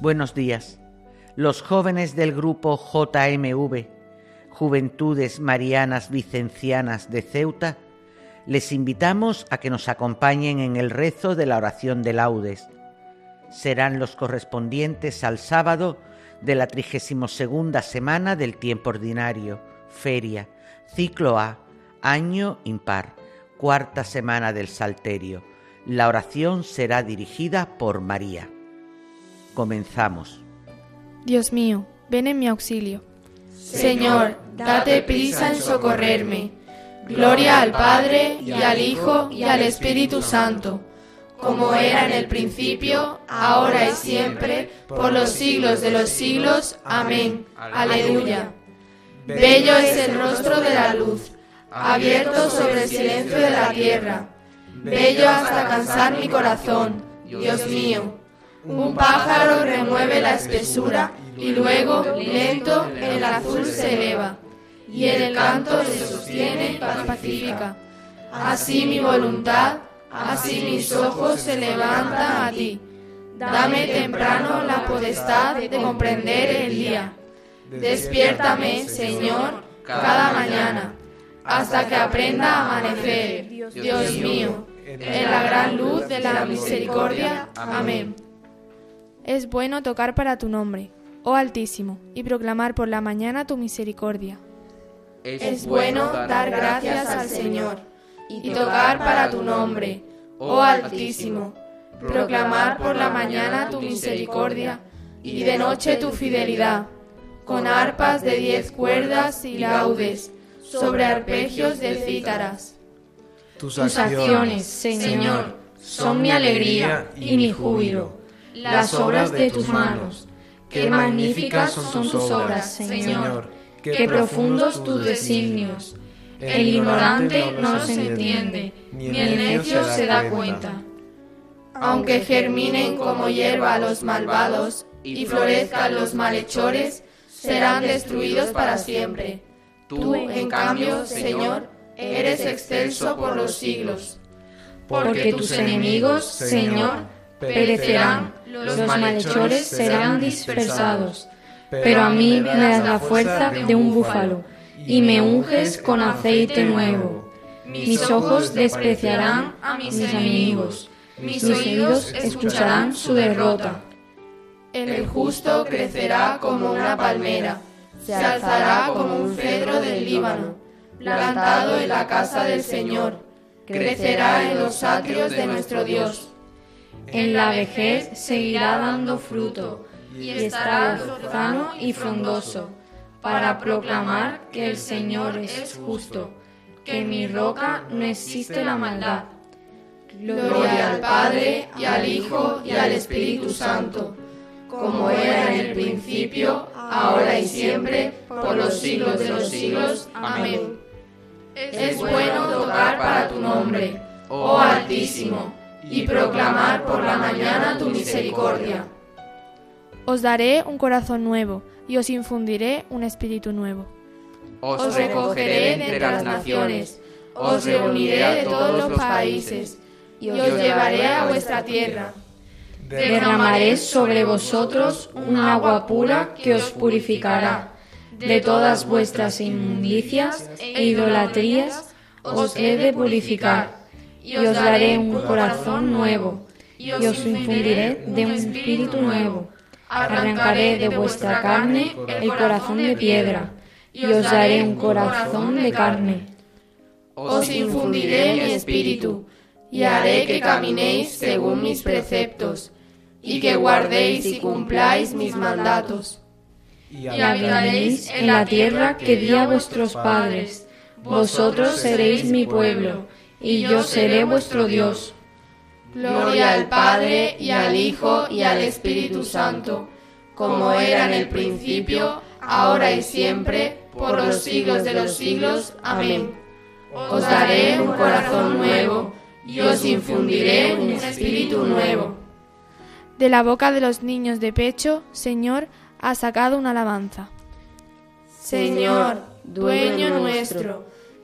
Buenos días. Los jóvenes del grupo JMV, Juventudes Marianas Vicencianas de Ceuta, les invitamos a que nos acompañen en el rezo de la oración de laudes. Serán los correspondientes al sábado de la 32 semana del tiempo ordinario, feria, ciclo A, año impar, cuarta semana del Salterio. La oración será dirigida por María. Comenzamos. Dios mío, ven en mi auxilio. Señor, date prisa en socorrerme. Gloria al Padre y al Hijo y al Espíritu Santo, como era en el principio, ahora y siempre, por los siglos de los siglos. Amén. Aleluya. Bello es el rostro de la luz, abierto sobre el silencio de la tierra. Bello hasta cansar mi corazón, Dios mío. Un pájaro remueve la espesura y luego, lento, el azul se eleva y el canto se sostiene y pacifica. Así mi voluntad, así mis ojos se levantan a ti. Dame temprano la potestad de comprender el día. Despiértame, Señor, cada mañana, hasta que aprenda a amanecer, Dios mío, en la gran luz de la misericordia. Amén. Es bueno tocar para tu nombre, oh Altísimo, y proclamar por la mañana tu misericordia. Es bueno dar gracias al Señor y tocar para tu nombre, oh Altísimo, proclamar por la mañana tu misericordia y de noche tu fidelidad, con arpas de diez cuerdas y laudes, sobre arpegios de cítaras. Tus acciones, Señor, son mi alegría y mi júbilo las obras de tus manos. Qué magníficas son tus obras, Señor, qué profundos tus designios. El ignorante no se entiende, ni el necio se da cuenta. Aunque germinen como hierba los malvados y florezcan los malhechores, serán destruidos para siempre. Tú, en cambio, Señor, eres excelso por los siglos. Porque tus enemigos, Señor, perecerán los malhechores serán dispersados, pero a mí me das la fuerza de un búfalo y me unges con aceite nuevo. Mis ojos despreciarán a mis enemigos, mis oídos escucharán su derrota. El justo crecerá como una palmera, se alzará como un cedro del Líbano, plantado en la casa del Señor, crecerá en los atrios de nuestro Dios en la vejez seguirá dando fruto y estará lozano y frondoso, para proclamar que el Señor es justo, que en mi roca no existe la maldad. Gloria al Padre y al Hijo y al Espíritu Santo, como era en el principio, ahora y siempre, por los siglos de los siglos. Amén. Es bueno tocar para tu nombre, oh Altísimo y proclamar por la mañana tu misericordia. Os daré un corazón nuevo y os infundiré un espíritu nuevo. Os recogeré de entre las naciones, os reuniré de todos los países y os llevaré a vuestra tierra. Derramaré sobre vosotros un agua pura que os purificará. De todas vuestras inmundicias e idolatrías os he de purificar y os daré un corazón nuevo, y os infundiré de un espíritu nuevo. Arrancaré de vuestra carne el corazón de piedra, y os daré un corazón de carne. Os infundiré mi espíritu, y haré que caminéis según mis preceptos, y que guardéis y cumpláis mis mandatos. y habitaréis en la tierra que di a vuestros padres. Vosotros seréis mi pueblo, y yo seré vuestro Dios. Gloria al Padre, y al Hijo, y al Espíritu Santo, como era en el principio, ahora y siempre, por los siglos de los siglos. Amén. Os daré un corazón nuevo, y os infundiré un espíritu nuevo. De la boca de los niños de pecho, Señor, ha sacado una alabanza. Señor, dueño nuestro,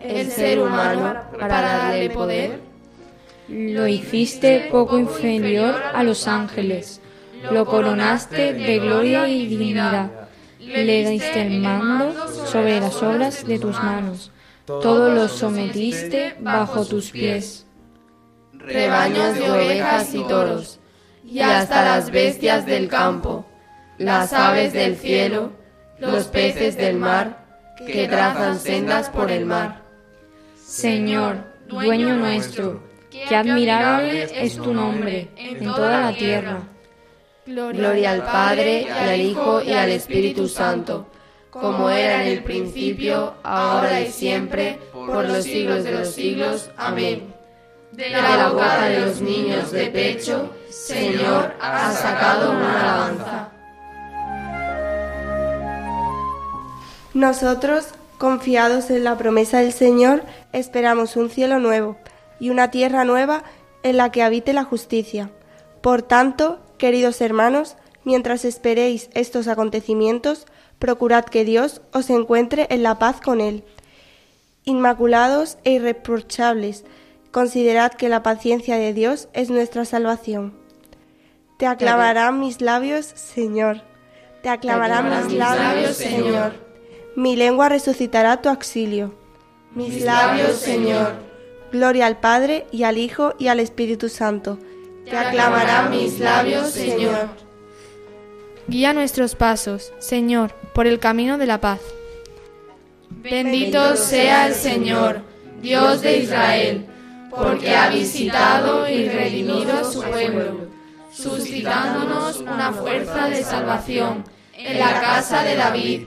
El ser humano para darle poder. Lo hiciste poco inferior a los ángeles, lo coronaste de gloria y dignidad, le diste el mando sobre las obras de tus manos, todo lo sometiste bajo tus pies. Rebaños de ovejas y toros y hasta las bestias del campo, las aves del cielo, los peces del mar, que trazan sendas por el mar. Señor, dueño nuestro, que admirable es tu nombre en toda la tierra. Gloria al Padre, y al Hijo, y al Espíritu Santo, como era en el principio, ahora y siempre, por los siglos de los siglos. Amén. De la boca de los niños de pecho, Señor, has sacado una alabanza. Nosotros, confiados en la promesa del Señor, esperamos un cielo nuevo y una tierra nueva en la que habite la justicia. Por tanto, queridos hermanos, mientras esperéis estos acontecimientos, procurad que Dios os encuentre en la paz con Él. Inmaculados e irreprochables, Considerad que la paciencia de Dios es nuestra salvación. Te aclamarán mis labios, Señor. Te aclamarán mis labios, Señor. Mi lengua resucitará tu auxilio. Mis labios, Señor. Gloria al Padre y al Hijo y al Espíritu Santo. Te aclamarán mis labios, Señor. Guía nuestros pasos, Señor, por el camino de la paz. Bendito sea el Señor, Dios de Israel porque ha visitado y redimido a su pueblo, suscitándonos una fuerza de salvación en la casa de David,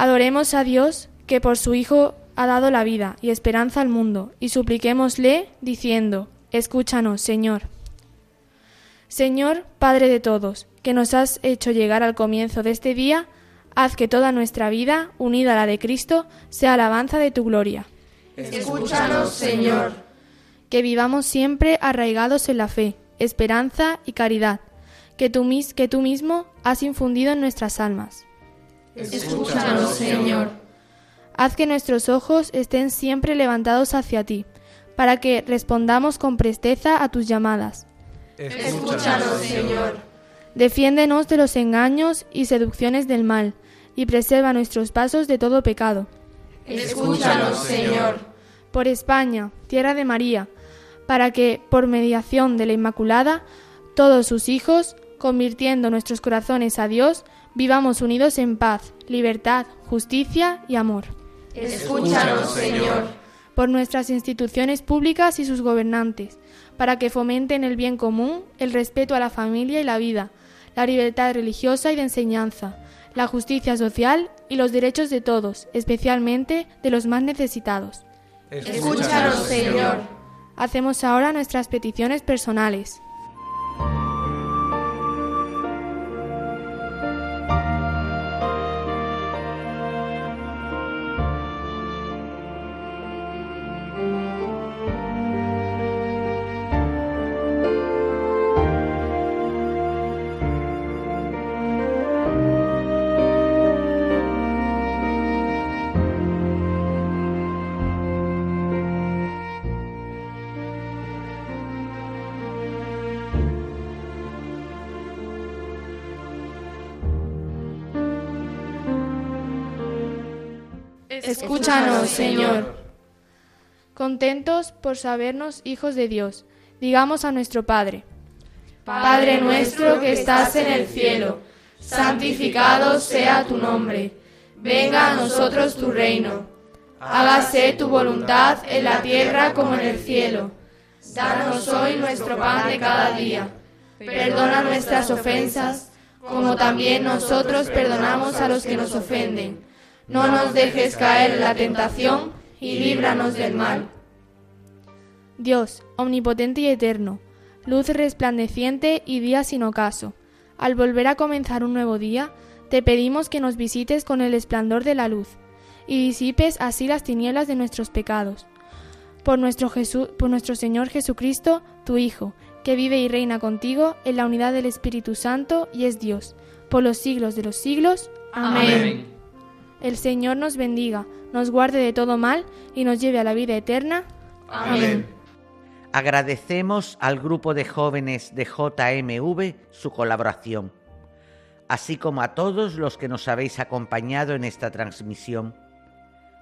Adoremos a Dios, que por su Hijo ha dado la vida y esperanza al mundo, y supliquémosle, diciendo, Escúchanos, Señor. Señor, Padre de todos, que nos has hecho llegar al comienzo de este día, Haz que toda nuestra vida, unida a la de Cristo, sea alabanza de tu gloria. Escúchanos, Señor. Que vivamos siempre arraigados en la fe, esperanza y caridad, que tú, que tú mismo has infundido en nuestras almas. Escúchanos, Señor. Haz que nuestros ojos estén siempre levantados hacia ti, para que respondamos con presteza a tus llamadas. Escúchanos, Señor. Defiéndenos de los engaños y seducciones del mal, y preserva nuestros pasos de todo pecado. Escúchanos, Señor. Por España, tierra de María, para que, por mediación de la Inmaculada, todos sus hijos, convirtiendo nuestros corazones a Dios, vivamos unidos en paz, libertad, justicia y amor. Escúchanos, Señor. Por nuestras instituciones públicas y sus gobernantes, para que fomenten el bien común, el respeto a la familia y la vida, la libertad religiosa y de enseñanza, la justicia social y los derechos de todos, especialmente de los más necesitados. Escúchanos, Señor. Hacemos ahora nuestras peticiones personales. Escúchanos, Señor. Contentos por sabernos hijos de Dios, digamos a nuestro Padre. Padre nuestro que estás en el cielo, santificado sea tu nombre. Venga a nosotros tu reino. Hágase tu voluntad en la tierra como en el cielo. Danos hoy nuestro pan de cada día. Perdona nuestras ofensas, como también nosotros perdonamos a los que nos ofenden no nos dejes caer en la tentación y líbranos del mal. Dios, omnipotente y eterno, luz resplandeciente y día sin ocaso, al volver a comenzar un nuevo día, te pedimos que nos visites con el esplendor de la luz y disipes así las tinieblas de nuestros pecados. Por nuestro, Jesús, por nuestro Señor Jesucristo, tu Hijo, que vive y reina contigo en la unidad del Espíritu Santo y es Dios, por los siglos de los siglos. Amén. El Señor nos bendiga, nos guarde de todo mal y nos lleve a la vida eterna. Amén. Agradecemos al grupo de jóvenes de JMV su colaboración, así como a todos los que nos habéis acompañado en esta transmisión.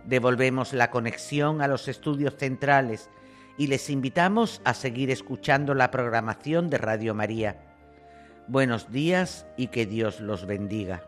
Devolvemos la conexión a los estudios centrales y les invitamos a seguir escuchando la programación de Radio María. Buenos días y que Dios los bendiga.